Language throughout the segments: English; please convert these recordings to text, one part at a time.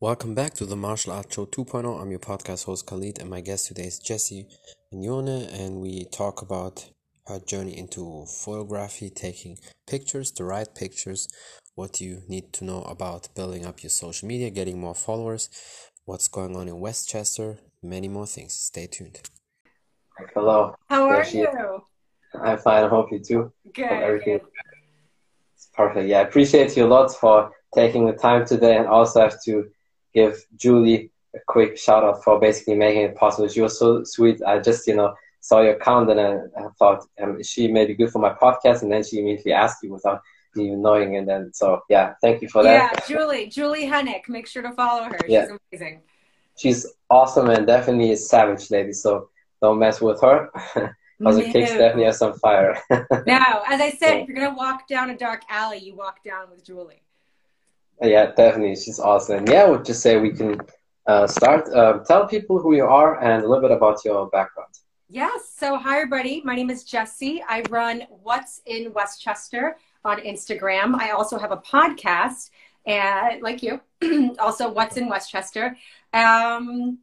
Welcome back to the Martial Arts Show 2.0. I'm your podcast host Khalid, and my guest today is Jessie Mignone, and we talk about her journey into photography, taking pictures, the right pictures, what you need to know about building up your social media, getting more followers, what's going on in Westchester, many more things. Stay tuned. Hello. How are you? I'm fine. I hope you too. Good. everything. It's perfect. Yeah, I appreciate you a lot for taking the time today, and also have to give Julie a quick shout out for basically making it possible. She was so sweet. I just, you know, saw your account and I, I thought um, she may be good for my podcast. And then she immediately asked you without even knowing. And then, so yeah, thank you for that. Yeah, Julie, Julie Hennick. Make sure to follow her. She's yeah. amazing. She's awesome and definitely a savage lady. So don't mess with her. Because no. kicks definitely have some fire. no, as I said, if you're going to walk down a dark alley, you walk down with Julie. Yeah, definitely. She's awesome. Yeah, I would just say we can uh, start. Uh, tell people who you are and a little bit about your background. Yes. So, hi, everybody. My name is Jessie. I run What's in Westchester on Instagram. I also have a podcast, and like you, also What's in Westchester. Um,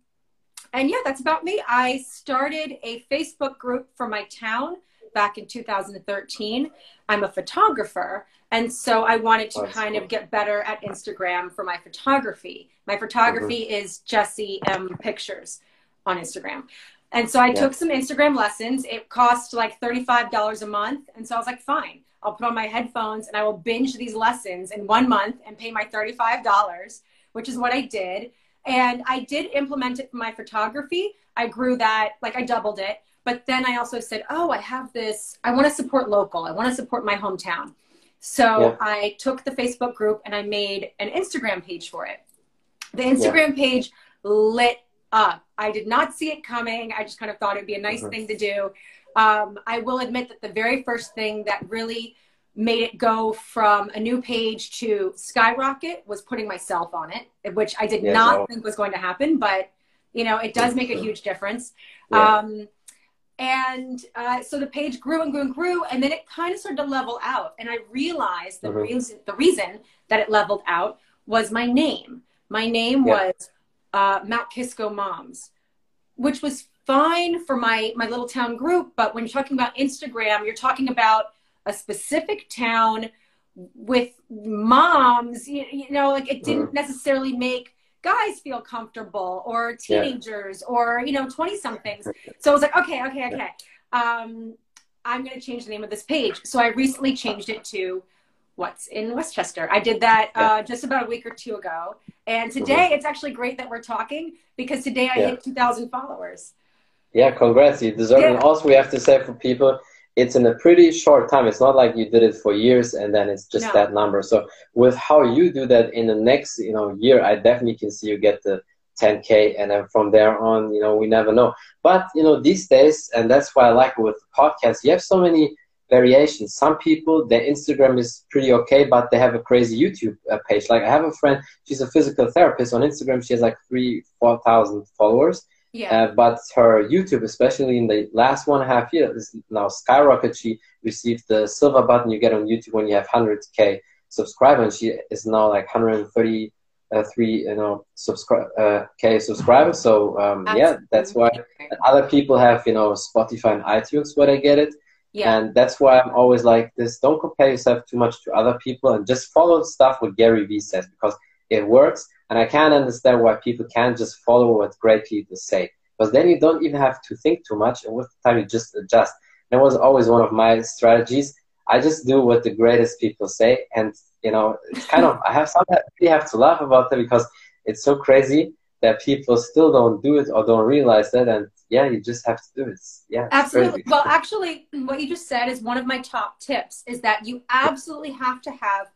and yeah, that's about me. I started a Facebook group for my town back in 2013. I'm a photographer. And so I wanted to kind of get better at Instagram for my photography. My photography mm-hmm. is Jessie M Pictures on Instagram. And so I yeah. took some Instagram lessons. It cost like $35 a month. And so I was like, fine, I'll put on my headphones and I will binge these lessons in one month and pay my $35, which is what I did. And I did implement it for my photography. I grew that, like I doubled it. But then I also said, oh, I have this, I want to support local, I want to support my hometown. So yeah. I took the Facebook group and I made an Instagram page for it. The Instagram yeah. page lit up. I did not see it coming. I just kind of thought it'd be a nice mm-hmm. thing to do. Um, I will admit that the very first thing that really made it go from a new page to skyrocket was putting myself on it, which I did yeah, not no. think was going to happen, but you know, it does make a huge difference. Yeah. Um, and uh, so the page grew and grew and grew and then it kind of started to level out and i realized the mm-hmm. reason the reason that it leveled out was my name my name yeah. was uh, mount kisco moms which was fine for my my little town group but when you're talking about instagram you're talking about a specific town with moms you, you know like it didn't mm-hmm. necessarily make guys feel comfortable or teenagers yeah. or you know 20 somethings so i was like okay okay okay. Um, i'm going to change the name of this page. So i recently changed it to what's in westchester. I did that uh, just about a week or two ago. And today mm-hmm. it's actually great that we're talking because today i yeah. hit 2000 followers. Yeah congrats. You deserve it. And also we have to say for people it's in a pretty short time. It's not like you did it for years and then it's just no. that number. So with how you do that in the next, you know, year, I definitely can see you get the 10k and then from there on, you know, we never know. But you know, these days, and that's why I like with podcasts, you have so many variations. Some people, their Instagram is pretty okay, but they have a crazy YouTube uh, page. Like I have a friend, she's a physical therapist on Instagram. She has like three, four thousand followers yeah. Uh, but her YouTube, especially in the last one and a half years, is now skyrocketed. She received the silver button you get on YouTube when you have 100k subscribers. She is now like 133, uh, you know, subscribe uh, k subscribers. So um, yeah, that's why other people have you know Spotify and iTunes where they get it. Yeah. And that's why I'm always like this: don't compare yourself too much to other people, and just follow stuff what Gary Vee says because it works and I can't understand why people can't just follow what great people say. Because then you don't even have to think too much, and with time you just adjust. That was always one of my strategies. I just do what the greatest people say, and you know, it's kind of I have sometimes really have to laugh about that because it's so crazy that people still don't do it or don't realize that, and yeah, you just have to do it. Yeah, absolutely. Well, actually, what you just said is one of my top tips: is that you absolutely have to have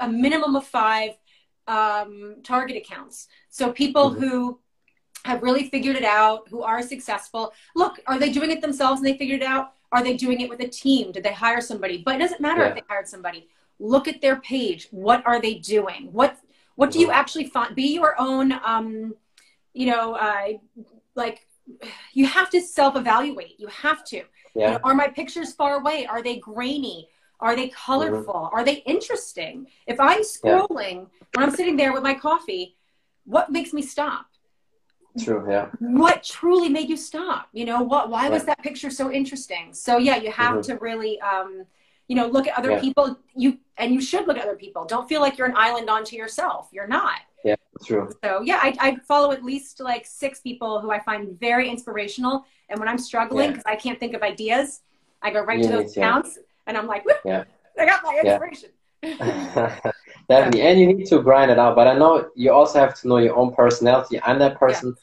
a minimum of five um, target accounts. So people mm-hmm. who have really figured it out, who are successful. Look, are they doing it themselves and they figured it out? Are they doing it with a team? Did they hire somebody? But it doesn't matter yeah. if they hired somebody. Look at their page. What are they doing? What what do you mm-hmm. actually find? Be your own. Um, you know, uh, like you have to self evaluate. You have to. Yeah. You know, are my pictures far away? Are they grainy? Are they colorful? Mm-hmm. Are they interesting? If I'm scrolling yeah. when I'm sitting there with my coffee, what makes me stop? True, yeah. What truly made you stop? You know, what why was that picture so interesting? So yeah, you have Mhm. to really um, you know, look at other Yeah. people. You and you should look at other people. Don't feel like you're an island onto yourself. You're not. Yeah, true. So yeah, I, I follow at least like six people who I find very inspirational. And when I'm struggling because I can't think of ideas, I go right to those accounts and I'm like, Yeah. I got my inspiration. Yeah. Definitely, and you need to grind it out. But I know you also have to know your own personality. I'm that person.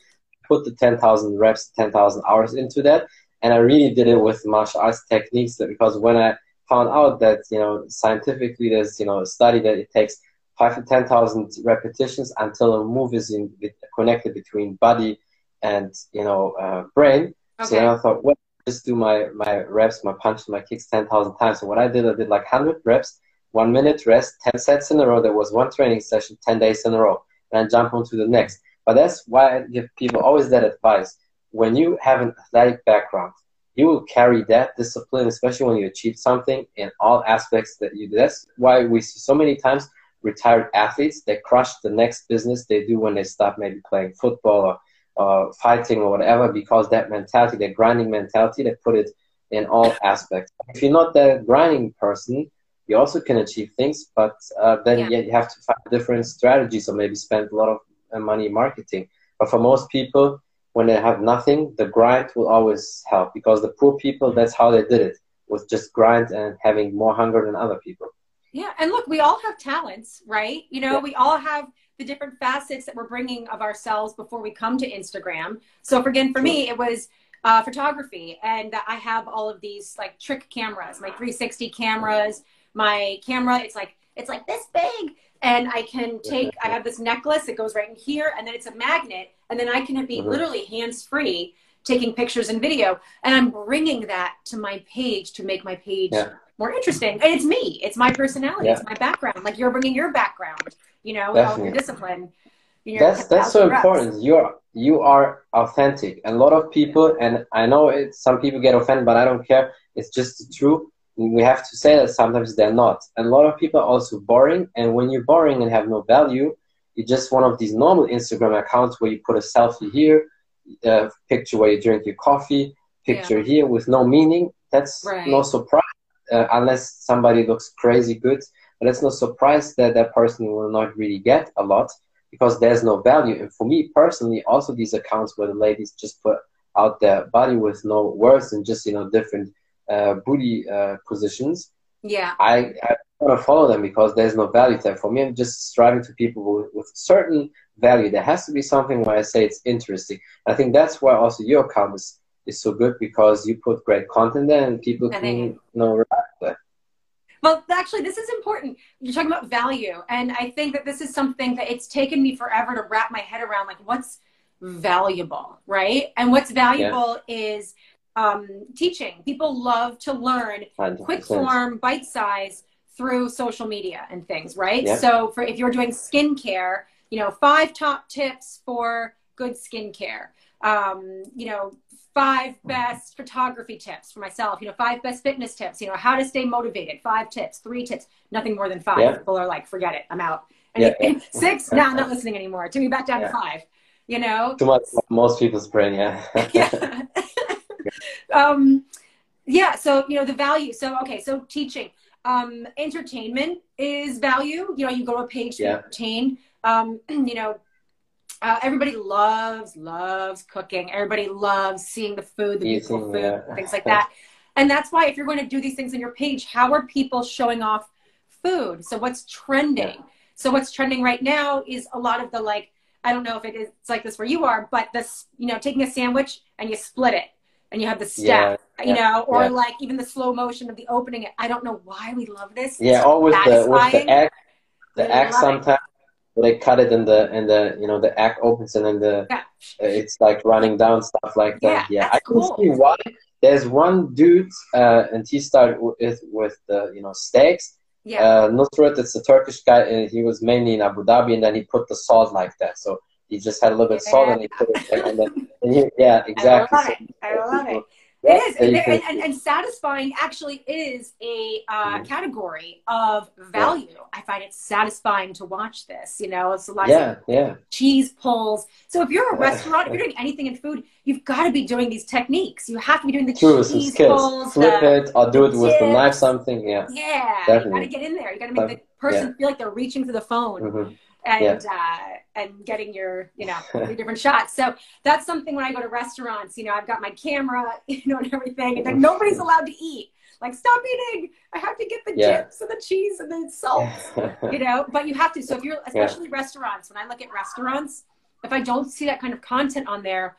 Put the ten thousand reps, ten thousand hours into that, and I really did it with martial arts techniques. that- Because when I found out that you know scientifically, there's you know a study that it takes five to ten thousand repetitions until a move is in, connected between body and you know uh, brain. So then I thought, well, just do my my reps, my punches, my kicks ten thousand times. So what I did, I did like hundred reps, one minute rest, ten sets in a row. There was one training session, ten days in a row, and I jump on to the next. But that's why I give people always that advice. When you have an athletic background, you will carry that discipline, especially when you achieve something in all aspects that you do. That's why we see so many times retired athletes they crush the next business they do when they stop maybe playing football or uh, fighting or whatever because that mentality, that grinding mentality, they put it in all aspects. If you're not that grinding person, you also can achieve things, but uh, then Yeah. you have to find different strategies or maybe spend a lot of uh, money marketing. But for most people, when they have nothing, the grind will always help because the poor people, that's how they did it, with just grind and having more hunger than other people. Yeah, and look, we all have talents, right? You know, Yeah. we all have the different facets that we're bringing of ourselves before we come to Instagram. So, for, again, for me, it was uh, photography, and I have all of these like trick cameras, my 360 cameras, my camera. It's like it's like this big, and I can take. I have this necklace that goes right in here, and then it's a magnet, and then I can be Mhm. literally hands free taking pictures and video, and I'm bringing that to my page to make my page Yeah. more interesting. And it's me. It's my personality. Yeah. It's my background. Like you're bringing your background, you know, with all your Definitely. discipline. that's that's so important. You're you are authentic. And a lot of people and i know it some people get offended but i don't care. It's just true we have to say that sometimes they're not. And a lot of people are also boring and when you're boring and have no value you're just one of these normal instagram accounts where you put a selfie here a picture where you drink your coffee picture here with no meaning. That's Right. no surprise uh, unless somebody looks crazy good but it's no surprise that that person will not really get a lot because there's no value. And for me personally, also these accounts where the ladies just put out their body with no words and just you know different uh, booty uh, positions. Yeah. I, I want to follow them because there's no value there. For me, I'm just striving to people with, with certain value. There has to be something where I say it's interesting. I think that's why also your account is, is so good because you put great content there and people I can you know react to it. Well, actually, this is important. You're talking about value. And I think that this is something that it's taken me forever to wrap my head around like what's valuable, right? And what's valuable is um, teaching. People love to learn 100%. quick form, bite size through social media and things, right? Yeah. So for if you're doing skincare, you know, five top tips for good skincare. Um, you know, five best photography tips for myself. You know, five best fitness tips. You know, how to stay motivated. Five tips, three tips. Nothing more than five. Yeah. People are like, forget it, I'm out. And Yeah, six, no, I'm not listening anymore. To me, back down Yeah. to five. You know, Too much most people's brain, yeah. yeah. um, yeah. So you know the value. So okay. So teaching, um, entertainment is value. You know, you go to a page to Yeah. entertain. Um, you know, uh, everybody loves loves cooking. Everybody loves seeing the food, the beautiful food, yeah. things like that. And that's why if you're going to do these things on your page, how are people showing off food? So what's trending? So what's trending right now is a lot of the like I don't know if it is it's like this where you are, but this you know taking a sandwich and you split it and you have the step, Yeah, you know, or yeah. like even the slow motion of the opening it. I don't know why we love this. Yeah, It's with the the egg, the We egg love it. sometimes they cut it and the and the you know the egg opens and then the Yeah. it's like running down stuff like that. Yeah, Yeah, I can cool. see why. There's one dude uh, and he started with with the you know steaks. Yeah. Uh, Nusret, it's a Turkish guy, and he was mainly in Abu Dhabi, and then he put the salt like that. So he just had a little bit of salt, and he put it, and then and he, yeah, exactly. love So it. I love it. It is, and, and, and, satisfying actually is a uh, mm. category of value. Yeah. I find it satisfying to watch this. You know, it's a lot yeah, yeah. cheese pulls. So if you're a restaurant, if you're doing anything in food, you've got to be doing these techniques. You have to be doing the True, cheese pulls, flip the, it, or do it with the knife, something. Yeah, yeah. Definitely. You got to get in there. You got to make the person yeah. feel like they're reaching for the phone. Mm-hmm and yeah. uh, and getting your you know different shots. So that's something when I go to restaurants. You know, I've got my camera, you know, and everything, and then nobody's allowed to eat. Like, stop eating! I have to get the yeah. chips and the cheese and the salt. you know, but you have to. So if you're especially yeah. restaurants, when I look at restaurants, if I don't see that kind of content on there,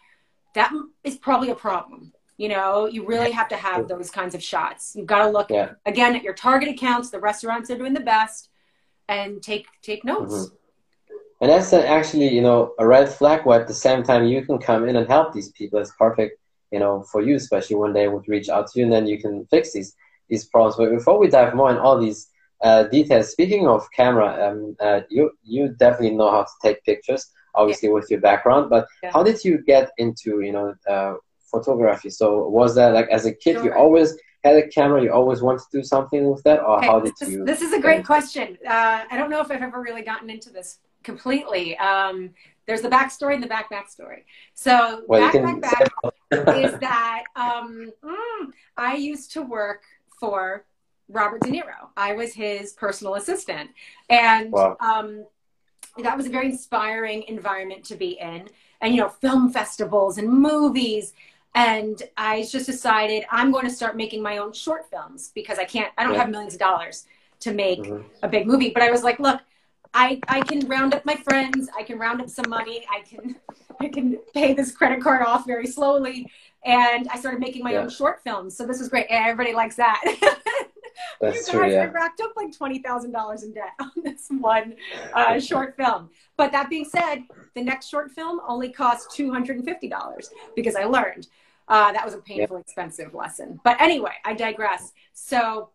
that is probably a problem. You know, you really have to have those kinds of shots. You've got to look again at your target accounts, the restaurants are doing the best, and take take notes. Mm-hmm and that's actually you know a red flag where at the same time you can come in and help these people it's perfect you know for you especially when they would reach out to you and then you can fix these these problems but before we dive more in all these uh, details speaking of camera um, uh, you you definitely know how to take pictures obviously yeah. with your background but yeah. how did you get into you know uh, photography so was that like as a kid sure. you always had a camera you always wanted to do something with that or okay, how did this, you this is a great question uh, i don't know if i've ever really gotten into this completely. Um, there's the backstory and the back backstory. So well, back back back is that um, mm, I used to work for Robert De Niro. I was his personal assistant, and wow. um, that was a very inspiring environment to be in. And you know, film festivals and movies. And I just decided I'm going to start making my own short films because I can't. I don't yeah. have millions of dollars to make mm-hmm. a big movie. But I was like, look, I, I can round up my friends. I can round up some money. I can I can pay this credit card off very slowly. And I started making my yeah. own short films. So this is great. Everybody likes that. That's guys, true, yeah. I racked up like twenty thousand dollars in debt on this one uh, short film. But that being said, the next short film only cost two hundred and fifty dollars because I learned uh, that was a painful, expensive lesson. But anyway, I digress. So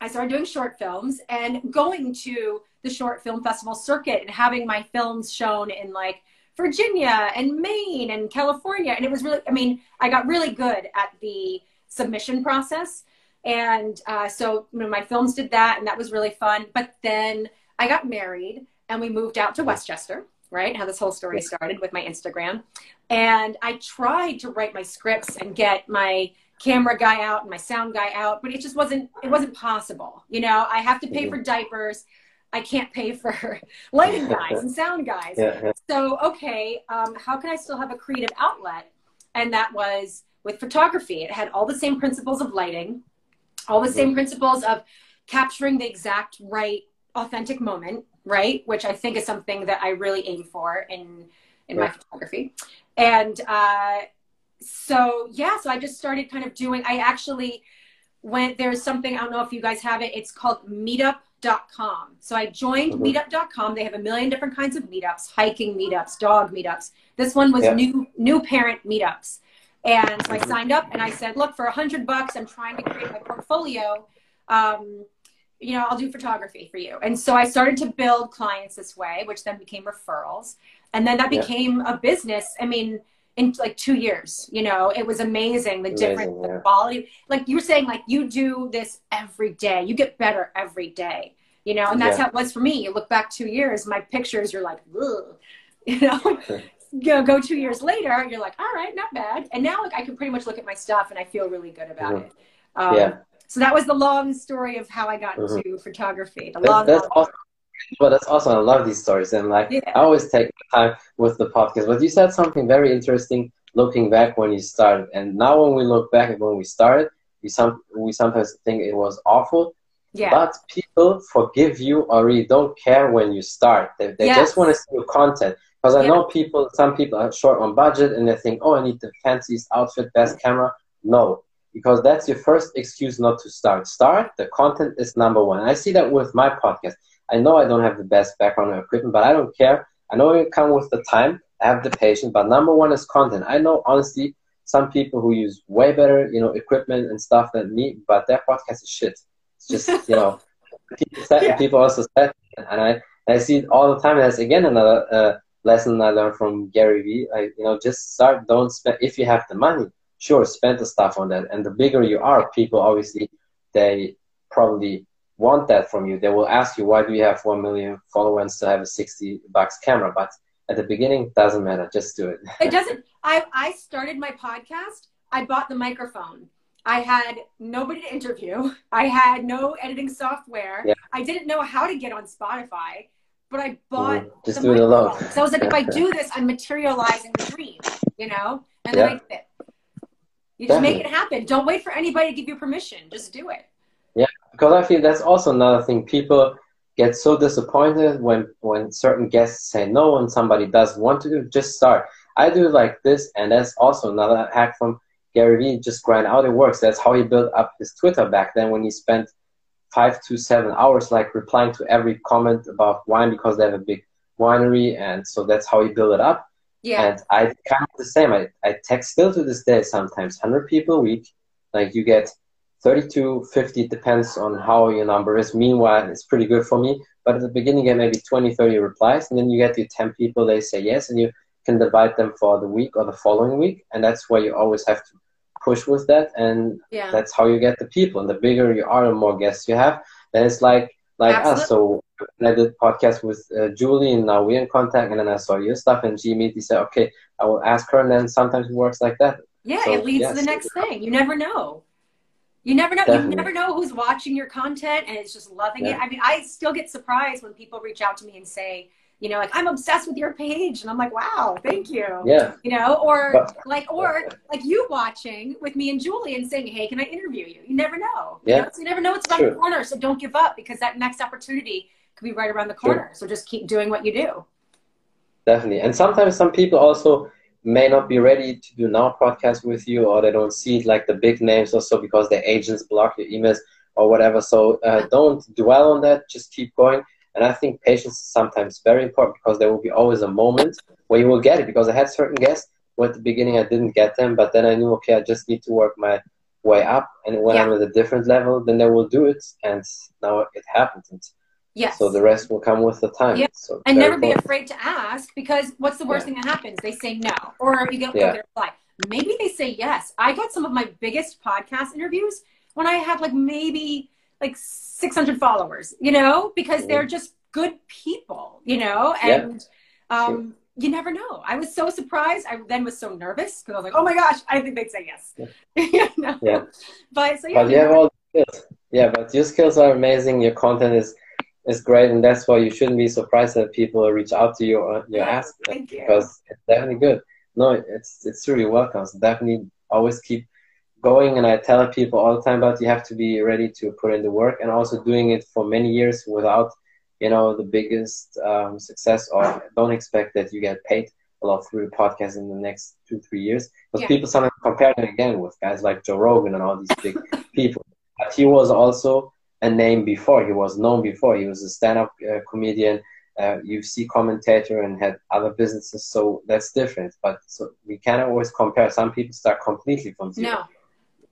I started doing short films and going to the short film festival circuit and having my films shown in like Virginia and Maine and California. And it was really, I mean, I got really good at the submission process. And uh, so you know, my films did that, and that was really fun. But then I got married and we moved out to Westchester, right? How this whole story started with my Instagram. And I tried to write my scripts and get my camera guy out and my sound guy out, but it just wasn't it wasn't possible. You know, I have to pay for diapers. I can't pay for lighting guys and sound guys. Yeah. So okay, um, how can I still have a creative outlet? And that was with photography. It had all the same principles of lighting, all the same principles of capturing the exact right authentic moment, right? Which I think is something that I really aim for in in my photography. And uh, so yeah, so I just started kind of doing. I actually went. There's something I don't know if you guys have it. It's called Meetup.com. So I joined mm-hmm. Meetup.com. They have a million different kinds of meetups: hiking meetups, dog meetups. This one was yeah. new new parent meetups. And so I mm-hmm. signed up and I said, look, for a hundred bucks, I'm trying to create my portfolio. Um, you know, I'll do photography for you. And so I started to build clients this way, which then became referrals. And then that became yeah. a business. I mean, in like two years. You know, it was amazing the amazing, difference, yeah. the quality. Like you were saying, like you do this every day. You get better every day. You know, and that's yeah. how it was for me. You look back two years, my pictures, you're like, Ugh. you know. you go two years later, you're like, all right, not bad. And now, like, I can pretty much look at my stuff and I feel really good about mm-hmm. it. Um, yeah. So that was the long story of how I got mm-hmm. into photography. The long, that's, long awesome. Well, that's awesome. I love these stories, and like yeah. I always take time with the podcast. But you said something very interesting, looking back when you started, and now when we look back at when we started, we some we sometimes think it was awful. Yeah. But people forgive you or really don't care when you start. They, they yes. just want to see your content. Because I yeah. know people, some people are short on budget and they think, oh, I need the fanciest outfit, best mm. camera. No, because that's your first excuse not to start. Start. The content is number one. I see that with my podcast. I know I don't have the best background or equipment, but I don't care. I know it come with the time. I have the patience, but number one is content. I know honestly some people who use way better, you know, equipment and stuff than me, but their podcast is shit. Just, you know, people, yeah. people also said, and I, I see it all the time. That's again another uh, lesson I learned from Gary Vee. Like, you know, just start. Don't spend if you have the money. sure spend the stuff on that. And the bigger you are, people obviously they probably want that from you. They will ask you why do you have one million followers to have a sixty bucks camera, but at the beginning it doesn't matter. Just do it. it doesn't. I I started my podcast. I bought the microphone. I had nobody to interview. I had no editing software. Yeah. I didn't know how to get on Spotify, but I bought Mhm. Just do it alone. So I was like, if I do this, I'm materializing the dream, you know? And then I did it. You just make it happen. Don't wait for anybody to give you permission. Just do it. Yeah, because I feel that's also another thing. People get so disappointed when when certain guests say no and somebody does want to do. Just start. I do like this, and that's also another hack from Gary Vee. Just grind out. It works. That's how he built up his Twitter back then when he spent five to seven hours like replying to every comment about wine because they have a big winery, and so that's how he built it up. Yeah. And I kind of the same. I, I text still to this day sometimes 100 people a week. Like you get 32, 50, it depends on how your number is. Meanwhile, it's pretty good for me. But at the beginning, you get maybe 20, 30 replies, and then you get your 10 people, they say yes, and you can divide them for the week or the following week. And that's where you always have to push with that. And yeah. that's how you get the people. And the bigger you are, the more guests you have. Then it's like like us. So I did podcast with uh, Julie, and now we're in contact. And then I saw your stuff, and she immediately said, "Okay, I will ask her." And then sometimes it works like that. Yeah, So, it leads yes. to the next thing. You never know. You never know. Definitely. You never know who's watching your content and is just loving it. I mean, I still get surprised when people reach out to me and say, you know, like I'm obsessed with your page, and I'm like, wow, thank you. Yeah, You know, or But- like, or like you watching with me and Julie and saying, hey, can I interview you? You never know. You Yeah. know? So you never know what's around True. the corner. So don't give up because that next opportunity could be right around the corner. So just keep doing what you do. definitely. And sometimes some people also may not be ready to do now podcast with you, or they don't see it like the big names or so because their agents block your emails or whatever. So uh, don't dwell on that. Just keep going. And I think patience is sometimes very important because there will be always a moment where you will get it. Because I had certain guests where at the beginning I didn't get them, but then I knew, okay, I just need to work my way up. And when Yeah. I'm at a different level, then they will do it. And now it happens. And Yes. so the rest will come with the time. Yeah. So and never be afraid to ask because what's the worst Yeah. thing that happens? They say no, or you get, Yeah. a reply. Maybe they say yes. I got some of my biggest podcast interviews when I had like maybe like 600 followers, you know, because they're just good people, you know, Yeah. and um, you never know. I was so surprised. I then was so nervous because I was like, oh my gosh, I think they'd say yes. you know? Yeah. But so yeah, but you have all the skills. Yeah, but your skills are amazing. Your content is is great, and that's why you shouldn't be surprised that people reach out to you or you ask Thank you. because it's definitely good. No, it's it's really welcome. So definitely always keep going. And I tell people all the time, but you have to be ready to put in the work, and also doing it for many years without you know the biggest um, success. Or don't expect that you get paid a lot through the podcast in the next two three years because Yeah. people sometimes compare it again with guys like Joe Rogan and all these big people. But he was also a name before. He was known before. He was a stand-up uh, comedian, uh, UFC commentator, and had other businesses. So that's different. But so we cannot always compare. Some people start completely from zero. no,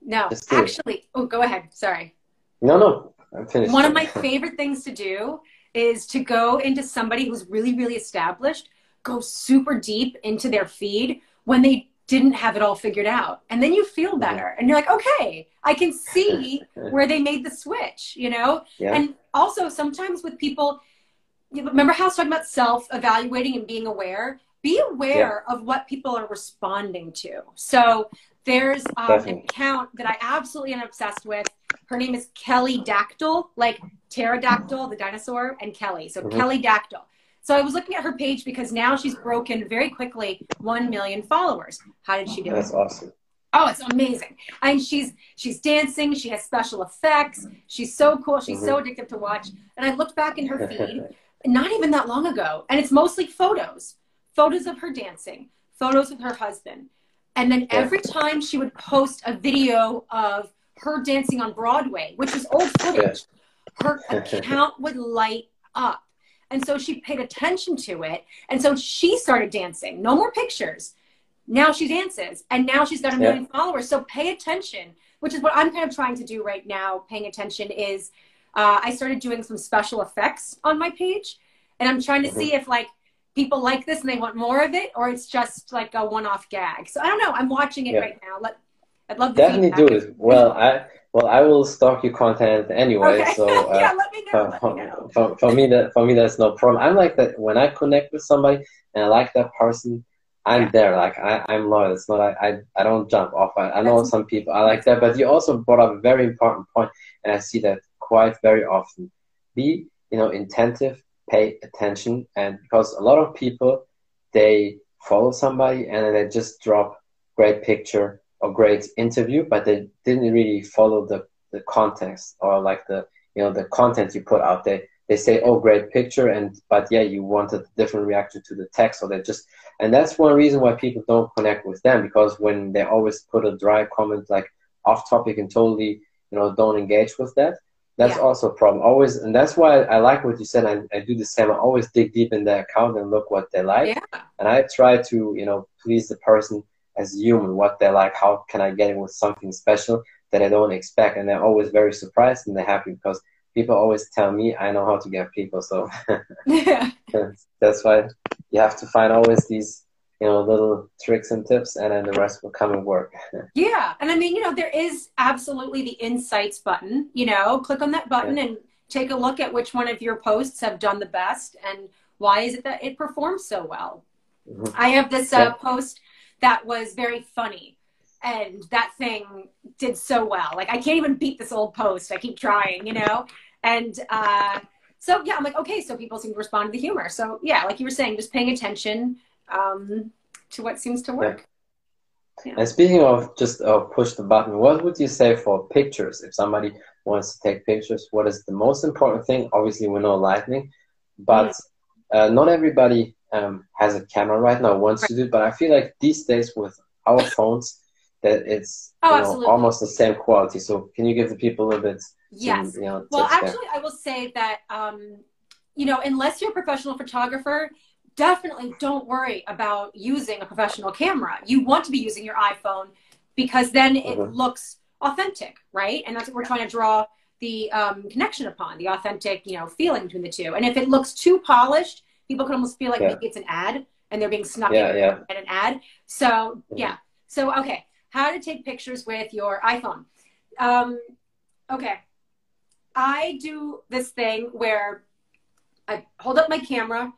no, Just do it. actually, oh, go ahead. Sorry. No, no, I'm finished. One of my favorite things to do is to go into somebody who's really, really established, go super deep into their feed when they didn't have it all figured out. And then you feel mm-hmm. better. And you're like, okay, I can see where they made the switch, you know? yeah, And also sometimes with people, remember how I was talking about self evaluating and being aware? Be aware of what people are responding to. So there's um, an account that I absolutely am obsessed with. Her name is Kelly Dactyl, like pterodactyl, the dinosaur, and Kelly. So Mhm. Kelly Dactyl. So I was looking at her page because now she's broken very quickly 1 million followers. How did she do it? that's awesome. Oh, it's amazing. And she's she's dancing, she has special effects. She's so cool. She's so addictive to watch. And I looked back in her feed not even that long ago, and it's mostly photos. Photos of her dancing, photos of her husband. And then every time she would post a video of her dancing on Broadway, which is old footage, her account would light up. And so she paid attention to it. And so she started dancing. No more pictures. Now she dances. And now she's got a Yeah. million followers. So pay attention, which is what I'm kind of trying to do right now. Paying attention is uh, I started doing some special effects on my page. And I'm trying to Mm-hmm. see if like people like this and they want more of it or it's just like a one-off gag. So I don't know. I'm watching it Yeah. right now. Let I'd love to definitely do it. Well, I well I will stalk your content anyway. Okay. So uh, yeah, let me know. for, me know. for, for me that for me that's no problem. I'm like that when I connect with somebody and I like that person. I'm Yeah. there, like I, I'm loyal. It's not I, I, I don't jump off. I, I know That's- some people I like that, but you also brought up a very important point, and I see that quite very often. Be you know attentive, pay attention, and because a lot of people they follow somebody and then they just drop great picture or great interview, but they didn't really follow the the context or like the you know the content you put out there. They say, "Oh, great picture," and but yeah, you wanted a different reaction to the text, so they just and that's one reason why people don't connect with them because when they always put a dry comment like off topic and totally you know don't engage with that that's Yeah. also a problem always and that's why i like what you said I, I do the same i always dig deep in their account and look what they like Yeah. and i try to you know please the person as human what they like how can i get in with something special that i don't expect and they're always very surprised and they're happy because people always tell me i know how to get people so Yeah. that's, that's why you have to find always these you know little tricks and tips and then the rest will come and work Yeah. And I mean, you know, there is absolutely the insights button, you know, click on that button and take a look at which one of your posts have done the best and why is it that it performs so well. Mhm. I have this uh, Yeah. post that was very funny and that thing did so well. Like I can't even beat this old post. I keep trying, you know? And uh, so, yeah, I'm like, okay, so people seem to respond to the humor. So, yeah, like you were saying, just paying attention um, to what seems to work. And speaking of just uh, push the button, what would you say for pictures? If somebody wants to take pictures, what is the most important thing? Obviously, we know lightning, but uh, not everybody um, has a camera right now, wants to do it. But I feel like these days with our phones, that it's Oh, you know, almost the same quality. So can you give the people a little bit? some, Yes. you know, Well, tips there? actually, I will say that, um, you know, unless you're a professional photographer, definitely don't worry about using a professional camera. You want to be using your iPhone because then it Mhm. looks authentic, right? And that's what we're trying to draw the um, connection upon, the authentic, you know, feeling between the two. And if it looks too polished, people can almost feel like Yeah. maybe it's an ad and they're being snuck Yeah, in yeah. at an ad. So, Mhm. yeah. So, okay. How to take pictures with your iPhone. Um, okay. I do this thing where I hold up my camera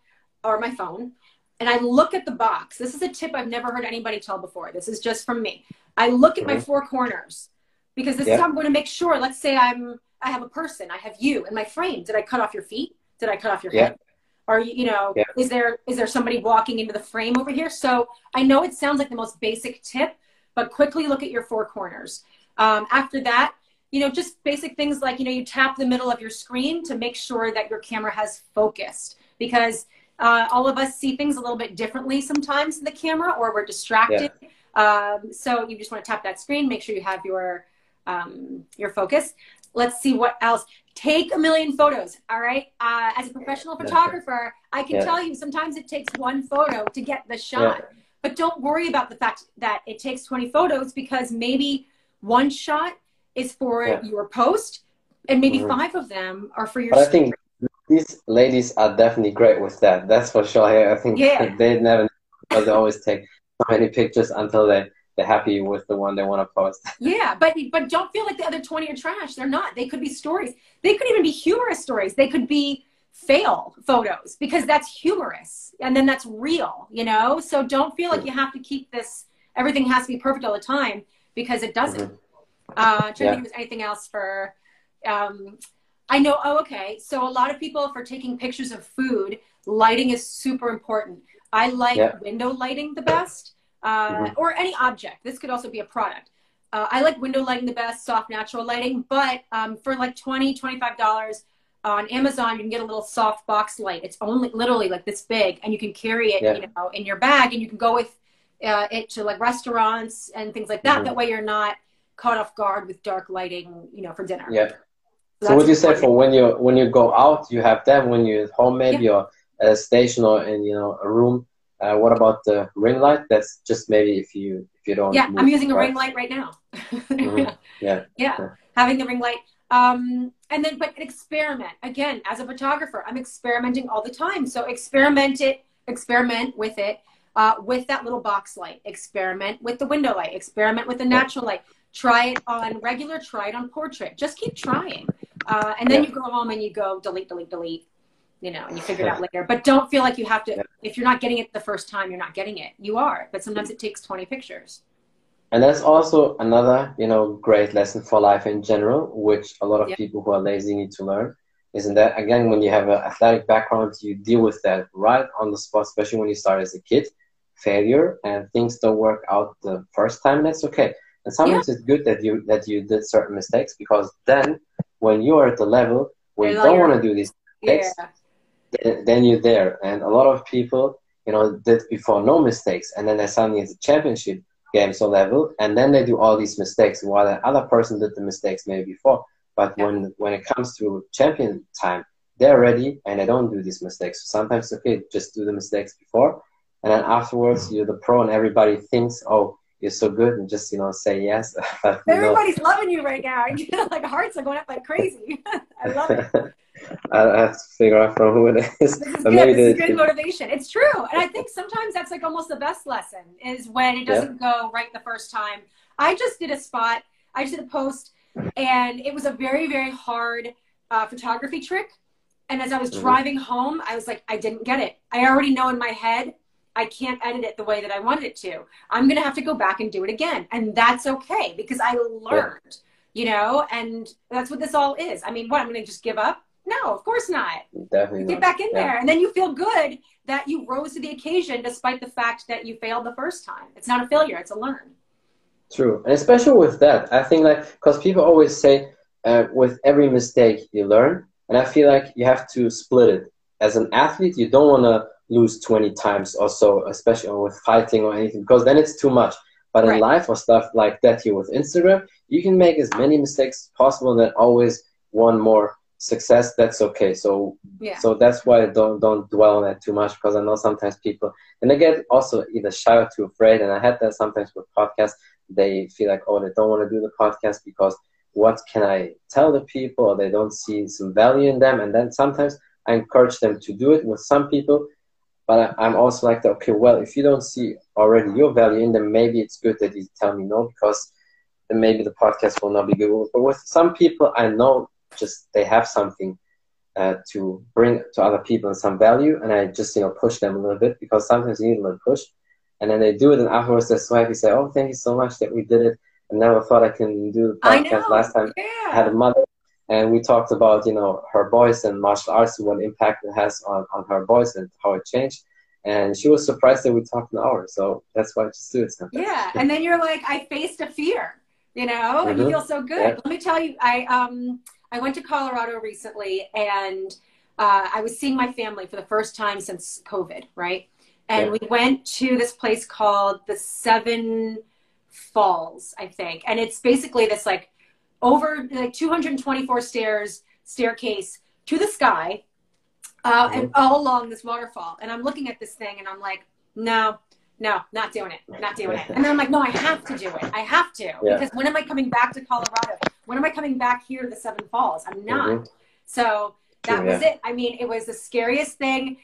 or my phone and I look at the box. This is a tip I've never heard anybody tell before. This is just from me. I look at my Mhm. four corners because this Yeah. is how I'm going to make sure. Let's say I'm I have a person, I have you in my frame. Did I cut off your feet? Did I cut off your Yeah. head? Are you, you know, Yeah. is there is there somebody walking into the frame over here? So I know it sounds like the most basic tip, but quickly look at your four corners. Um, after that, you know, just basic things like, you know, you tap the middle of your screen to make sure that your camera has focused because uh, all of us see things a little bit differently sometimes in the camera or we're distracted. Um, so you just want to tap that screen, make sure you have your, um, your focus. Let's see what else. Take a million photos. All right. Uh, as a professional photographer, I can Yeah. tell you sometimes it takes one photo to get the shot. But don't worry about the fact that it takes 20 photos because maybe one shot is for Yeah. your post and maybe Mhm. five of them are for your But I think these ladies are definitely great with that. That's for sure. I I think Yeah. they never, because they always take so many pictures until they they're happy with the one they want to post. Yeah, but but don't feel like the other 20 are trash. They're not. They could be stories. They could even be humorous stories. They could be fail photos because that's humorous and then that's real, you know? So don't feel like you have to keep this everything has to be perfect all the time because it doesn't. Uh trying to think there's anything else for um I know oh okay. So a lot of people for taking pictures of food, lighting is super important. I like Yeah. window lighting the best. Uh, Mhm. or any object. This could also be a product. Uh, I like window lighting the best, soft natural lighting, but um, for like 20 $25 on Amazon, you can get a little soft box light. It's only literally like this big, and you can carry it, Yeah. you know, in your bag, and you can go with uh, it to like restaurants and things like that. Mhm. That way, you're not caught off guard with dark lighting, you know, for dinner. Yeah. So So that's what do you say for when you when you go out? You have that when you're at home, maybe or at a station or in you know a room. Uh, what about the ring light? That's just maybe if you if you don't. Yeah, move, I'm using a ring light right now. Mhm. Yeah. yeah having the ring light um and then but experiment again as a photographer i'm experimenting all the time so experiment it experiment with it uh, with that little box light. Experiment with the window light. Experiment with the natural light. Try it on regular. Try it on portrait. Just keep trying. Uh, and then yeah. you go home and you go delete, delete, delete. You know, and you figure it out later. But don't feel like you have to. If you're not getting it the first time, you're not getting it. You are. But sometimes it takes 20 pictures. And that's also another, you know, great lesson for life in general, which a lot of people who are lazy need to learn. Isn't that again, when you have an athletic background, you deal with that right on the spot, especially when you start as a kid. Failure and things don't work out the first time. That's okay. And sometimes it's good that you that you did certain mistakes because then, when you are at the level where you don't want to do these mistakes, yeah. then you're there. And a lot of people, you know, did before no mistakes, and then they suddenly at the championship games or level, and then they do all these mistakes while the other person did the mistakes maybe before. But yeah. when when it comes to champion time, they're ready and they don't do these mistakes. So sometimes okay, just do the mistakes before, and then afterwards mm. you're the pro, and everybody thinks, oh, you're so good, and just you know say yes. Everybody's know. loving you right now. like hearts are going up like crazy. I love it. I have to figure out from who it is. This is good. This is good motivation. It's true, and I think sometimes that's like almost the best lesson is when it doesn't yeah. go right the first time. I just did a spot. I just did a post, and it was a very very hard uh, photography trick. And as I was mm-hmm. driving home, I was like, I didn't get it. I already know in my head I can't edit it the way that I wanted it to. I'm going to have to go back and do it again. And that's okay because I learned, you know, and that's what this all is. I mean, what, I'm going to just give up? No, of course not. Definitely. Get not. back in yeah. there. And then you feel good that you rose to the occasion despite the fact that you failed the first time. It's not a failure, it's a learn. True. And especially with that, I think like, because people always say, uh, with every mistake you learn. And I feel like you have to split it. As an athlete, you don't want to lose 20 times or so, especially with fighting or anything, because then it's too much. But in right. life or stuff like that here with Instagram, you can make as many mistakes as possible and then always one more success. That's okay. So yeah. so that's why I don't don't dwell on that too much because i know sometimes people and they get also either shy or too afraid. And i had that sometimes with podcasts. They feel like oh they don't want to do the podcast because what can i tell the people? Or they don't see some value in them. And then sometimes i encourage them to do it with some people but I, am also like that, okay well if you don't see already your value in them maybe it's good that you tell me no because then maybe the podcast will not be good but with some people i know just they have something uh, to bring to other people and some value, and I just you know push them a little bit because sometimes you need a little push, and then they do it, and afterwards they're so happy, say, "Oh, thank you so much that we did it." I never thought I can do the podcast. Last time yeah. I had a mother, and we talked about you know her voice and martial arts, and what impact it has on on her voice and how it changed. And she was surprised that we talked an hour, so that's why I just do it sometimes. Yeah, and then you're like, I faced a fear, you know, mm-hmm. and you mm-hmm. feel so good. Yeah. Let me tell you, I um I went to Colorado recently and uh, I was seeing my family for the first time since COVID, right? And yeah. we went to this place called the Seven Falls, I think. And it's basically this like over like 224 stairs, staircase to the sky, uh, and all along this waterfall. And I'm looking at this thing and I'm like, no, no, not doing it, not doing it. And then I'm like, no, I have to do it. I have to yeah. because when am I coming back to Colorado? When am I coming back here to the Seven Falls? I'm not. Mm-hmm. So that yeah. was it. I mean, it was the scariest thing.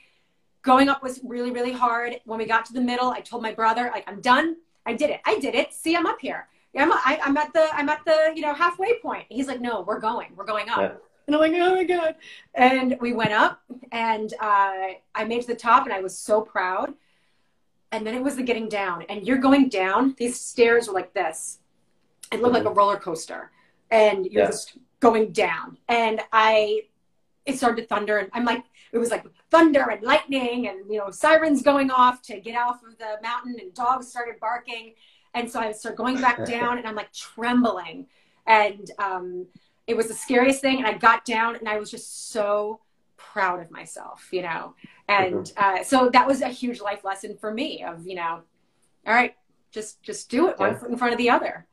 Going up was really, really hard. When we got to the middle, I told my brother, like, I'm done. I did it. I did it. See, I'm up here. I'm, I, am at the, I'm at the, you know, halfway point. He's like, no, we're going, we're going up. Yeah. And I'm like, oh my God. And we went up and uh, I made to the top and I was so proud and then it was the getting down and you're going down these stairs were like this it looked mm-hmm. like a roller coaster and you're yeah. just going down and i it started to thunder and i'm like it was like thunder and lightning and you know sirens going off to get off of the mountain and dogs started barking and so i started going back down and i'm like trembling. And um, it was the scariest thing. And i got down and i was just so proud of myself you know? And mm-hmm. uh, so that was a huge life lesson for me of you know all right just just do it one foot in front of the other.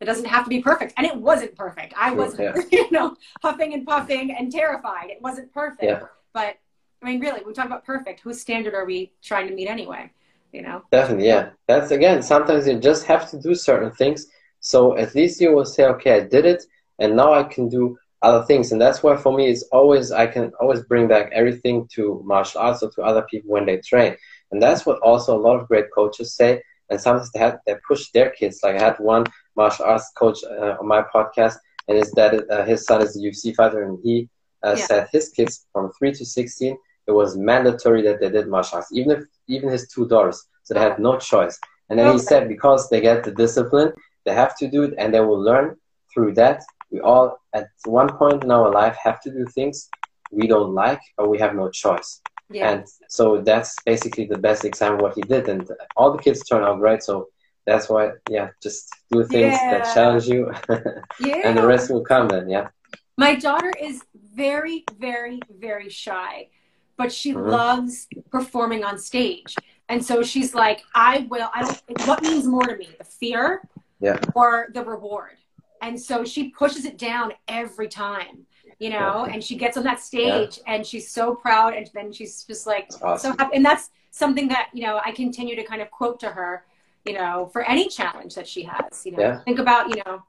It doesn't have to be perfect. And it wasn't perfect. I was yeah. you know huffing and puffing and terrified. It wasn't perfect. Yeah. but i mean really we talk about perfect whose standard are we trying to meet anyway you know definitely yeah that's again sometimes you just have to do certain things so at least you will say okay i did it and now i can do other things. And that's why for me, it's always, I can always bring back everything to martial arts or to other people when they train. And that's what also a lot of great coaches say. And sometimes they have, they push their kids. Like I had one martial arts coach uh, on my podcast, and his dad, uh, his son is a UFC fighter, and he uh, yeah. said his kids from three to sixteen, it was mandatory that they did martial arts, even if even his two daughters, so they had no choice. And then okay. he said because they get the discipline, they have to do it, and they will learn through that. We all, at one point in our life, have to do things we don't like or we have no choice. Yeah. And so that's basically the best example what he did, and all the kids turn out great. So that's why, yeah, just do things yeah. that challenge you, yeah. and the rest will come then. Yeah. My daughter is very, very, very shy, but she mm-hmm. loves performing on stage. And so she's like, I will, I don't, what means more to me, the fear yeah. or the reward? And so she pushes it down every time you know, and she gets on that stage yeah. and she's so proud. And then she's just like, awesome. so happy. And that's something that, you know, I continue to kind of quote to her, you know, for any challenge that she has, you know, yeah. think about, you know,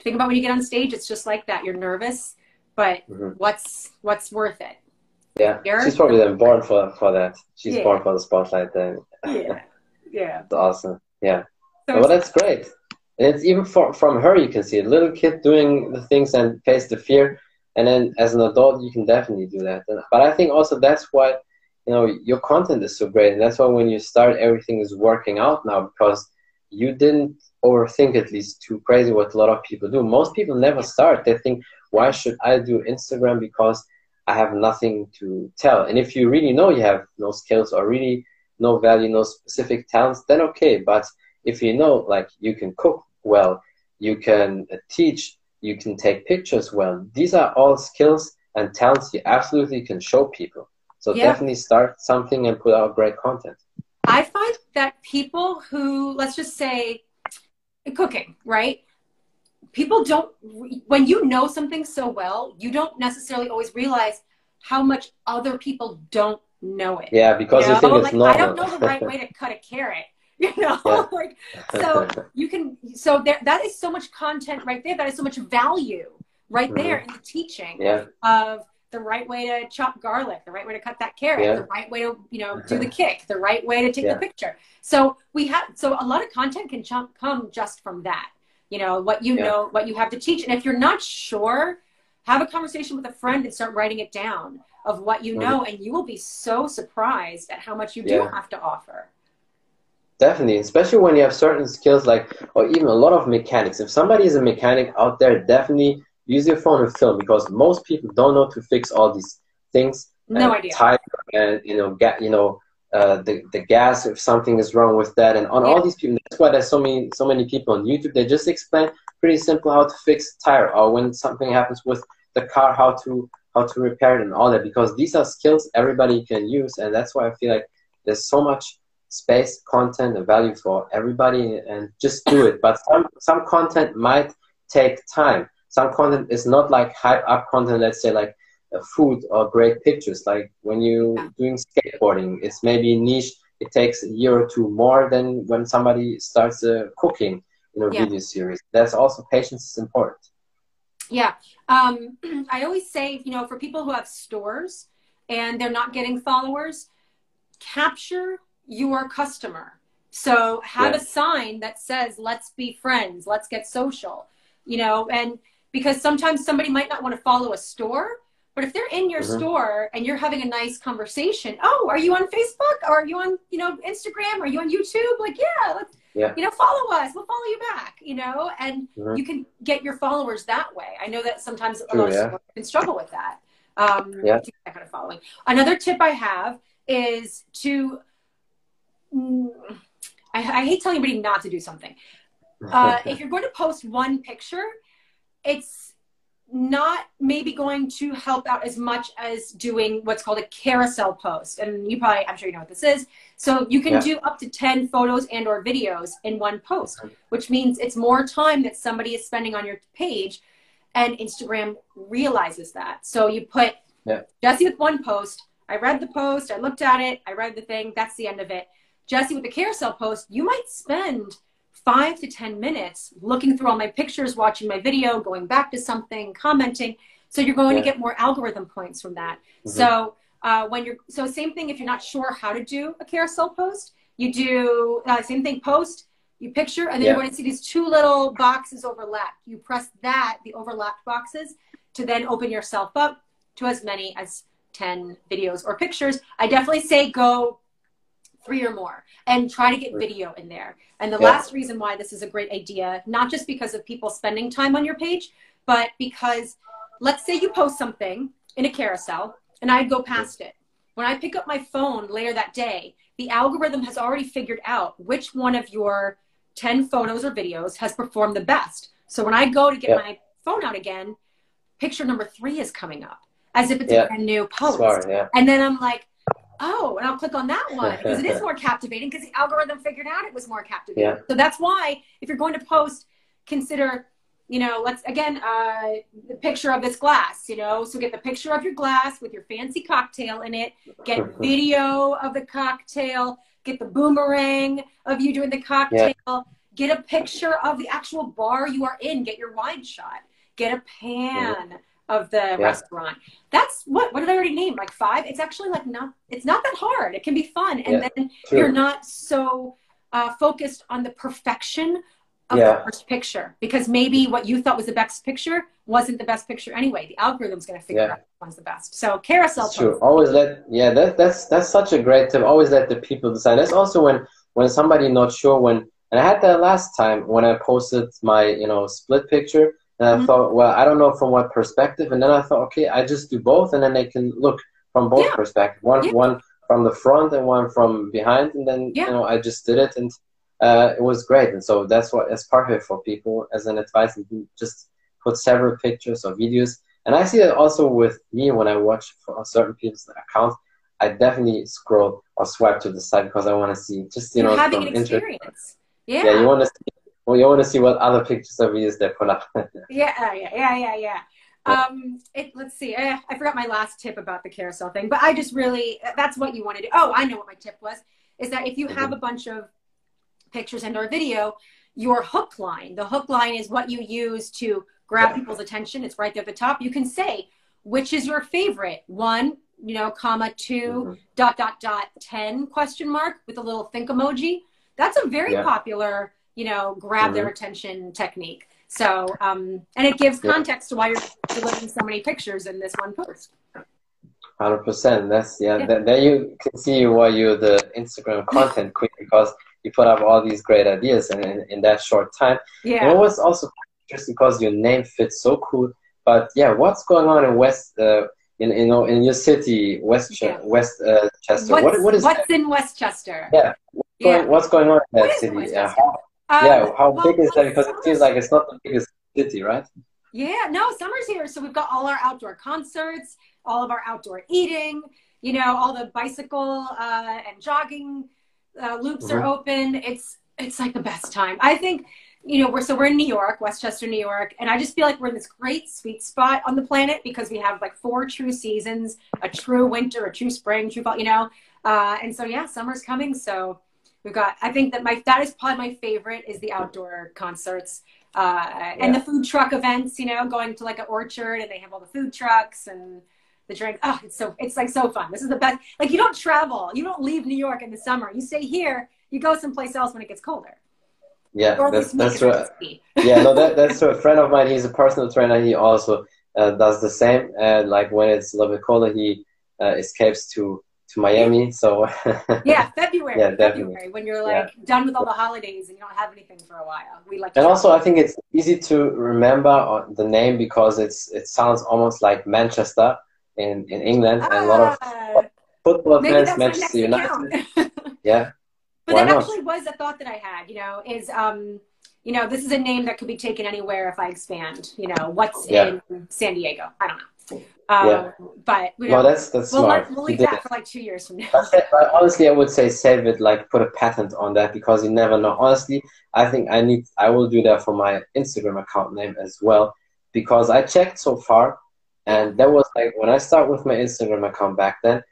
think about when you get on stage, it's just like that. You're nervous, but mm-hmm. what's, what's worth it? Yeah. You're, she's probably then born for, for that. She's yeah. born for the spotlight then. Yeah. Yeah. That's awesome. Yeah. So well, that's great. And it's even for, from her, you can see a little kid doing the things and face the fear and then as an adult you can definitely do that but i think also that's why you know your content is so great and that's why when you start everything is working out now because you didn't overthink at least too crazy what a lot of people do most people never start they think why should i do instagram because i have nothing to tell and if you really know you have no skills or really no value no specific talents then okay but if you know like you can cook well you can uh, teach you can take pictures well. These are all skills and talents you absolutely can show people. So yeah. definitely start something and put out great content. I find that people who, let's just say, cooking, right? People don't, when you know something so well, you don't necessarily always realize how much other people don't know it. Yeah, because you, know? you think it's like, normal. I don't know the right way to cut a carrot. you know yeah. like so you can so there that is so much content right there that is so much value right mm-hmm. there in the teaching yeah. of the right way to chop garlic the right way to cut that carrot yeah. the right way to you know do the kick the right way to take yeah. the picture so we have so a lot of content can ch- come just from that you know what you know what you have to teach and if you're not sure have a conversation with a friend and start writing it down of what you know and you will be so surprised at how much you do have to offer Definitely, especially when you have certain skills like, or even a lot of mechanics. If somebody is a mechanic out there, definitely use your phone and film because most people don't know to fix all these things. No idea. Tire and you know, get you know, uh, the the gas if something is wrong with that, and on yeah. all these people. That's why there's so many so many people on YouTube. They just explain pretty simple how to fix tire or when something happens with the car, how to how to repair it and all that. Because these are skills everybody can use, and that's why I feel like there's so much space, content, and value for everybody, and just do it. But some some content might take time. Some content is not like hype up content. Let's say like food or great pictures. Like when you're doing skateboarding, it's maybe niche. It takes a year or two more than when somebody starts uh, cooking, in a yeah. video series. That's also patience is important. Yeah, um, I always say, you know, for people who have stores and they're not getting followers, capture your customer. So have yeah. a sign that says, let's be friends, let's get social, you know, and because sometimes somebody might not want to follow a store, but if they're in your mm-hmm. store and you're having a nice conversation, oh, are you on Facebook? Or are you on, you know, Instagram? Are you on YouTube? Like, yeah, let's, yeah. you know, follow us. We'll follow you back, you know, and mm-hmm. you can get your followers that way. I know that sometimes a lot of yeah. can struggle with that. Um, yeah. that kind of following. Another tip I have is to I, I hate telling anybody not to do something. Uh, if you're going to post one picture, it's not maybe going to help out as much as doing what's called a carousel post. And you probably, I'm sure you know what this is. So you can yeah. do up to 10 photos and or videos in one post, which means it's more time that somebody is spending on your page and Instagram realizes that. So you put yeah. Jessie with one post. I read the post. I looked at it. I read the thing. That's the end of it. Jessie with the carousel post, you might spend five to 10 minutes looking through all my pictures, watching my video, going back to something, commenting. So you're going yeah. to get more algorithm points from that. Mm-hmm. So uh, when you're so same thing if you're not sure how to do a carousel post you do uh, same thing post you picture and then Yeah. you're going to see these two little boxes overlap you press that the overlapped boxes to then open yourself up to as many as 10 videos or pictures i definitely say go three or more and try to get video in there and the Yeah. last reason why this is a great idea not just because of people spending time on your page but because let's say you post something in a carousel and I'd go past it. When I pick up my phone later that day, the algorithm has already figured out which one of your 10 photos or videos has performed the best. So when I go to get Yeah. my phone out again, picture number three is coming up as if it's Yeah. a brand new post. Smart, yeah. And then I'm like, oh, and I'll click on that one because it is more captivating because the algorithm figured out it was more captivating. Yeah. So that's why if you're going to post, consider, you know, let's again, uh, the picture of this glass, you know, so get the picture of your glass with your fancy cocktail in it, get video of the cocktail, get the boomerang of you doing the cocktail, get a picture of the actual bar you are in, get your wine shot, get a pan of the restaurant. That's what what did I already name? Like five? It's actually like not it's not that hard. It can be fun. And Yeah, then true. you're not so uh, focused on the perfection of Yeah. the first picture because maybe what you thought was the best picture wasn't the best picture anyway. The algorithm's going to figure Yeah. out one's the best. So carousel true. Always let yeah, that that's that's such a great tip. Always let the people decide. That's also when when somebody not sure when and I had that last time when I posted my, you know, split picture and I Mhm. thought, well, I don't know from what perspective and then I thought, okay, I just do both and then they can look from both Yeah. perspectives. One Yeah. one from the front and one from behind and then Yeah. you know, I just did it and uh, it was great. And so that's what that's perfect for people as an advice just put several pictures or videos. And I see that also with me when I watch for certain people's accounts, I definitely scroll or swipe to the side because I want to see just you You're know having an experience. Yeah. Yeah, you want to Well, you want to see what other pictures or videos they put up. Yeah, yeah, yeah, yeah, yeah. Um, it, let's see. Eh, I forgot my last tip about the carousel thing, but I just really, that's what you want to do. Oh, I know what my tip was, is that if you have a bunch of pictures and or video, your hook line, the hook line is what you use to grab people's attention. It's right there at the top. You can say, which is your favorite? One, you know, comma, 2 Mhm. dot, dot, dot, 10 question mark with a little think emoji. That's a very Yeah. popular, you know, grab their Mhm. attention technique. So, um, and it gives Yeah. context to why you're delivering so many pictures in this one post. Hundred percent. That's yeah. Yeah. Th- then you can see why you're the Instagram content queen because you put up all these great ideas in, in, in that short time. And Yeah. it was also interesting because your name fits so cool. But yeah, what's going on in West? Uh, in you know in your city, West Yeah. West uh, Chester? What's, what what is what's in Westchester? Yeah. Yeah. going, what's going on in What that in city? Yeah, Um, yeah, how well, big is that? Because it seems like it's not the biggest city, right? Yeah, no, summer's here. So we've got all our outdoor concerts, all of our outdoor eating, you know, all the bicycle uh, and jogging uh, loops are Mhm. open. It's it's like the best time. I think, you know, we're so we're in New York, Westchester, New York, and I just feel like we're in this great sweet spot on the planet because we have like four true seasons, a true winter, a true spring, true fall, you know. Uh, and so yeah, summer's coming, so we've got I think that my that is probably my favorite is the outdoor concerts uh, and the food truck events. You know, going to like an orchard and they have all the food trucks and the drink. Oh, it's so it's like so fun. This is the best. Like you don't travel, you don't leave New York in the summer. You stay here. You go someplace else when it gets colder. Yeah, Or that's that's right. yeah, no, that that's a friend of mine. He's a personal trainer. He also uh, does the same. And like when it's a little bit colder, he uh, escapes to to Miami. So Yeah, February. Yeah, definitely. February when you're like done with all the holidays and you don't have anything for a while. We like. And also. I think it's easy to remember uh, the name because it's it sounds almost like Manchester in, in England, and a lot of Ah, football fans, Manchester United. Yeah, But Why that not? actually was a thought that I had, you know, is um, you know, this is a name that could be taken anywhere if I expand, you know, what's Yeah. in San Diego. I don't know. Um, Yeah. but know, well, that's that's we'll, smart. we'll leave that it. for like two years from now. But but honestly, I would say save it, like put a patent on that because you never know. Honestly, I think I need, I will do that for my Instagram account name as well because I checked so far, and that was like when I start with my Instagram account back then.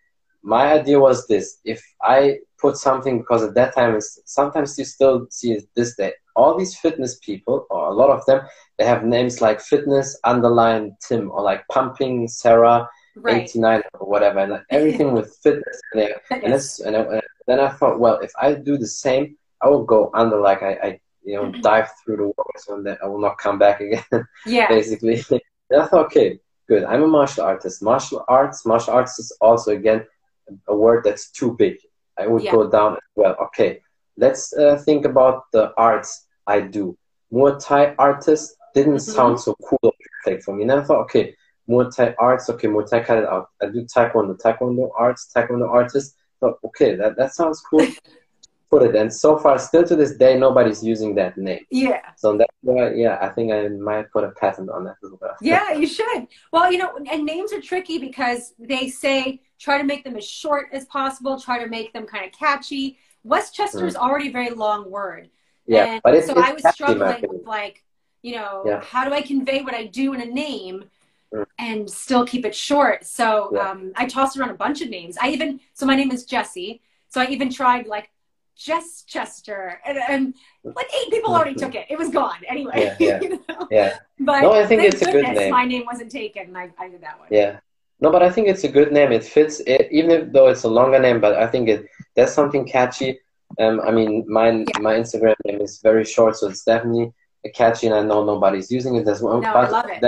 My idea was this: if I put something, because at that time, it's, sometimes you still see it this day. All these fitness people, or a lot of them, they have names like fitness underline Tim or like pumping Sarah, right. 89 or whatever, and like, everything with fitness in there. And, it's, and, I, and then I thought, well, if I do the same, I will go under like I, I you know, Mm-hmm. dive through the water so that I will not come back again, Yeah. basically. And I thought, okay, good. I'm a martial artist. Martial arts, martial arts is also again a word that's too big. I would Yeah. go down as well. Okay, let's uh, think about the arts I do. Muay Thai artist didn't Mhm. sound so cool or perfect for me. And I thought, okay, Muay Thai arts, okay, Muay Thai cut it out. I do Taekwondo, Taekwondo arts, Taekwondo artist. Thought, okay, that, that sounds cool. Put it. And so far, still to this day, nobody's using that name. Yeah. So that's why, yeah, I think I might put a patent on that as well. Yeah, you should. Well, you know, and names are tricky because they say try to make them as short as possible, try to make them kind of catchy. Westchester is already a very long word. Yeah, and but it's, so it's I was catchy, in my struggling with like, you know, Yeah. how do I convey what I do in a name Mm. and still keep it short? So Yeah. um, I tossed around a bunch of names. I even so my name is Jessie. So I even tried like Jess Chester, and, and like eight people already took it. It was gone anyway. Yeah, yeah. you know? Yeah, But No, I think it's a good name. My name wasn't taken, and I, I did that one. yeah. No, but I think it's a good name. It fits, it, even if though it's a longer name. But I think it that's something catchy. Um, I mean, mine, Yeah. my Instagram name is very short, so it's definitely catchy, and I know nobody's using it as well. No, I but love it.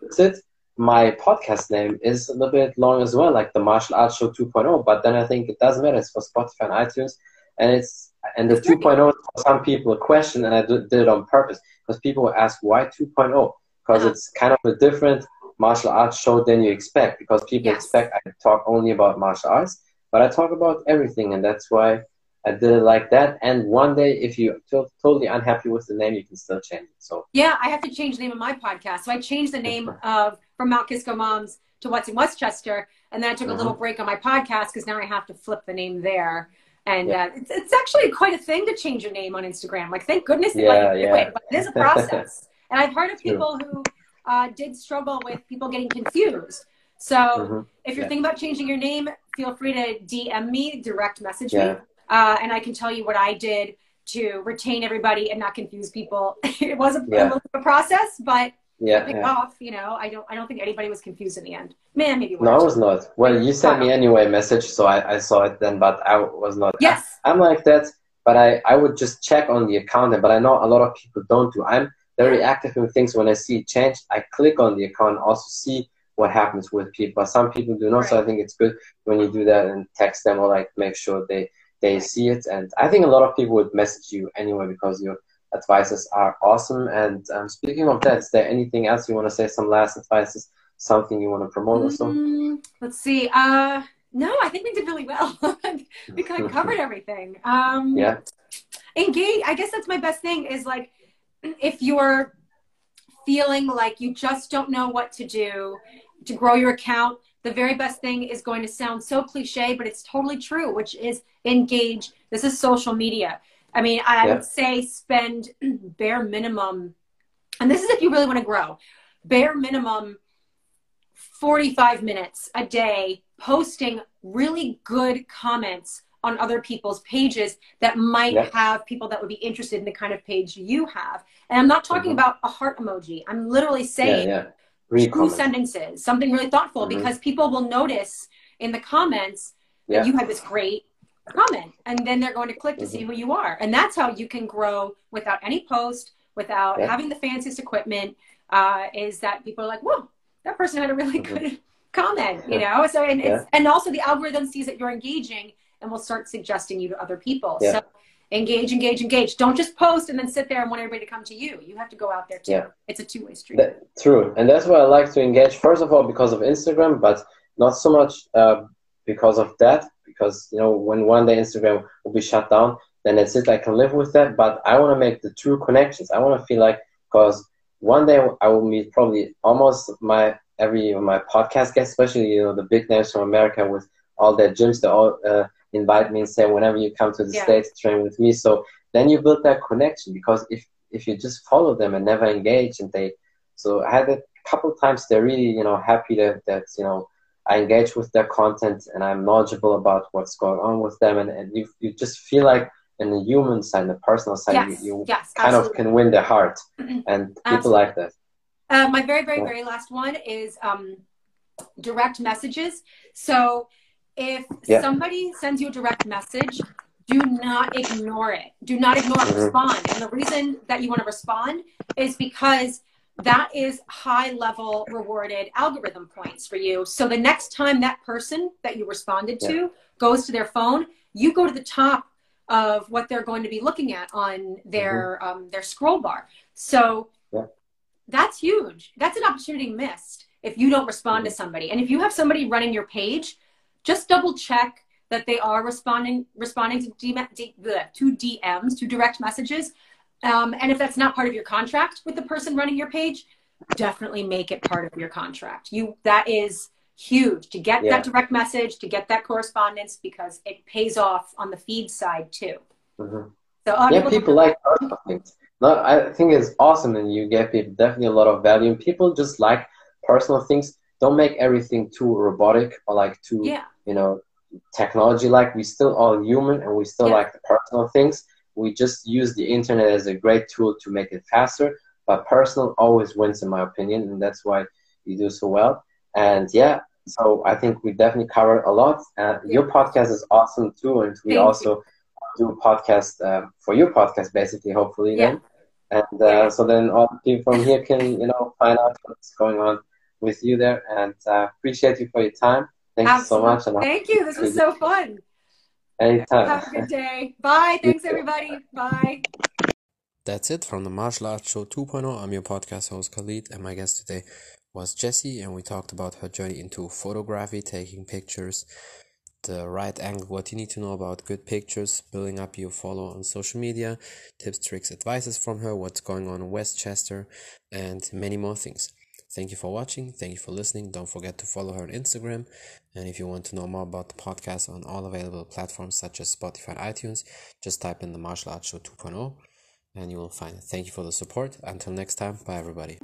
that's it. My podcast name is a little bit long as well, like the Martial Arts Show 2.0. But then I think it doesn't matter. It's for Spotify and iTunes, and it's and the 2.0 is for some people a question, and I did, did it on purpose because people ask why 2.0 because Uh-huh. it's kind of a different martial arts show than you expect because people Yes. expect I talk only about martial arts, but I talk about everything, and that's why I did it like that. And one day, if you're to- totally unhappy with the name, you can still change it. So Yeah, I have to change the name of my podcast. So I changed the name of from Mount Kisco Moms to What's in Westchester, and then I took a Mhm. little break on my podcast because now I have to flip the name there. And Yeah. uh, it's, it's actually quite a thing to change your name on Instagram. Like, thank goodness Yeah, let you do yeah. it, but it is a process. and I've heard of True. people who uh, did struggle with people getting confused. So mhm. if you're Yeah. thinking about changing your name, feel free to DM me, direct message Yeah. me, uh, and I can tell you what I did to retain everybody and not confuse people. it was a, Yeah. a process, but yeah, pick yeah. off. You know, I don't I don't think anybody was confused in the end. Man, maybe one. No, I was not. Well, you sent me anyway a message, so I, I saw it then, but I was not. Yes. I'm like that, but I, I would just check on the account, but I know a lot of people don't do. I'm very active in things. When I see change, I click on the account, also see what happens with people. Some people do not, so I think it's good when you do that and text them or like make sure they they see it. And I think a lot of people would message you anyway because your advices are awesome. And um, speaking of that, is there anything else you want to say? Some last advices, something you want to promote or so? Mm, let's see. Uh, no, I think we did really well. we kind of covered everything. Um, Yeah. engage i guess that's my best thing is like if you're feeling like you just don't know what to do to grow your account the very best thing is going to sound so cliche but it's totally true which is engage this is social media i mean i Yeah. would say spend bare minimum and this is if you really want to grow bare minimum 45 minutes a day posting really good comments on other people's pages that might Yeah. have people that would be interested in the kind of page you have. And I'm not talking Mhm. about a heart emoji. I'm literally saying yeah. Two Re-comment. sentences, something really thoughtful, Mhm. because people will notice in the comments Yeah. that you had this great comment, and then they're going to click to see Mm-hmm. who you are. And that's how you can grow without any post, without Yeah. having the fanciest equipment. Uh, is that people are like, whoa, that person had a really Mhm. good comment, you know? So, and it's, Yeah. and also the algorithm sees that you're engaging and will start suggesting you to other people. So engage, engage, engage. Don't just post and then sit there and want everybody to come to you. You have to go out there too. Yeah. It's a two way street. That, true, and that's why I like to engage. First of all, because of Instagram, but not so much uh, because of that. Because you know, when one day Instagram will be shut down, then that's it. I can live with that. But I want to make the true connections. I want to feel like because one day I will meet probably almost my every my podcast guest, especially you know the big names from America with all their gyms. They all uh, invite me and say, whenever you come to the Yeah. states, train with me. So then you build that connection. Because if if you just follow them and never engage, and they so I had a couple of times. They're really, you know, happy that, that you know I engage with their content and I'm knowledgeable about what's going on with them, and, and you you just feel like in the human side, the personal side, yes, you, you yes, kind absolutely. of can win their heart, and people Absolutely. like that. Uh, my very, very, very last one is um, direct messages. So if Yeah. somebody sends you a direct message, do not ignore it. Do not ignore. Mhm. Respond. And the reason that you want to respond is because that is high level rewarded algorithm points for you. So the next time that person that you responded to goes to their phone, you go to the top of what they're going to be looking at on their um, their scroll bar. So Yeah. that's huge. That's an opportunity missed if you don't respond to somebody. And if you have somebody running your page, just double check that they are responding responding to, DM, D, bleh, to DMs, to direct messages. Um, and if that's not part of your contract with the person running your page, definitely make it part of your contract. You that is huge to get Yeah. that direct message, to get that correspondence because it pays off on the feed side too. Mhm. So uh, yeah, people like personal things. No, I think it's awesome, and you get people definitely a lot of value. And people just like personal things. Don't make everything too robotic or like too, yeah, you know, technology. Like we still all human, and we still Yeah. like the personal things. We just use the internet as a great tool to make it faster. But personal always wins, in my opinion, and that's why you do so well. And yeah, so I think we definitely covered a lot. Uh, Your podcast is awesome too, and we Thank you. also do a podcast uh, for your podcast, basically, hopefully. Yeah. Then. And uh, Yeah. so then all the people from here can, you know, find out what's going on with you there. And uh, appreciate you for your time. Thank you so much. And Thank you. This was so fun. anytime. Have a good day. Bye. Thanks, everybody. Bye. That's it from the Martial Arts Show 2.0. I'm your podcast host Khalid, and my guest today was Jessie, and we talked about her journey into photography, taking pictures, the right angle, what you need to know about good pictures, building up your follow on social media, tips, tricks, advices from her, what's going on in Westchester, and many more things. Thank you for watching. Thank you for listening. Don't forget to follow her on Instagram. And if you want to know more about the podcast on all available platforms such as Spotify and iTunes, just type in the Martial Arts Show 2.0 and you will find it. Thank you for the support. Until next time, bye everybody.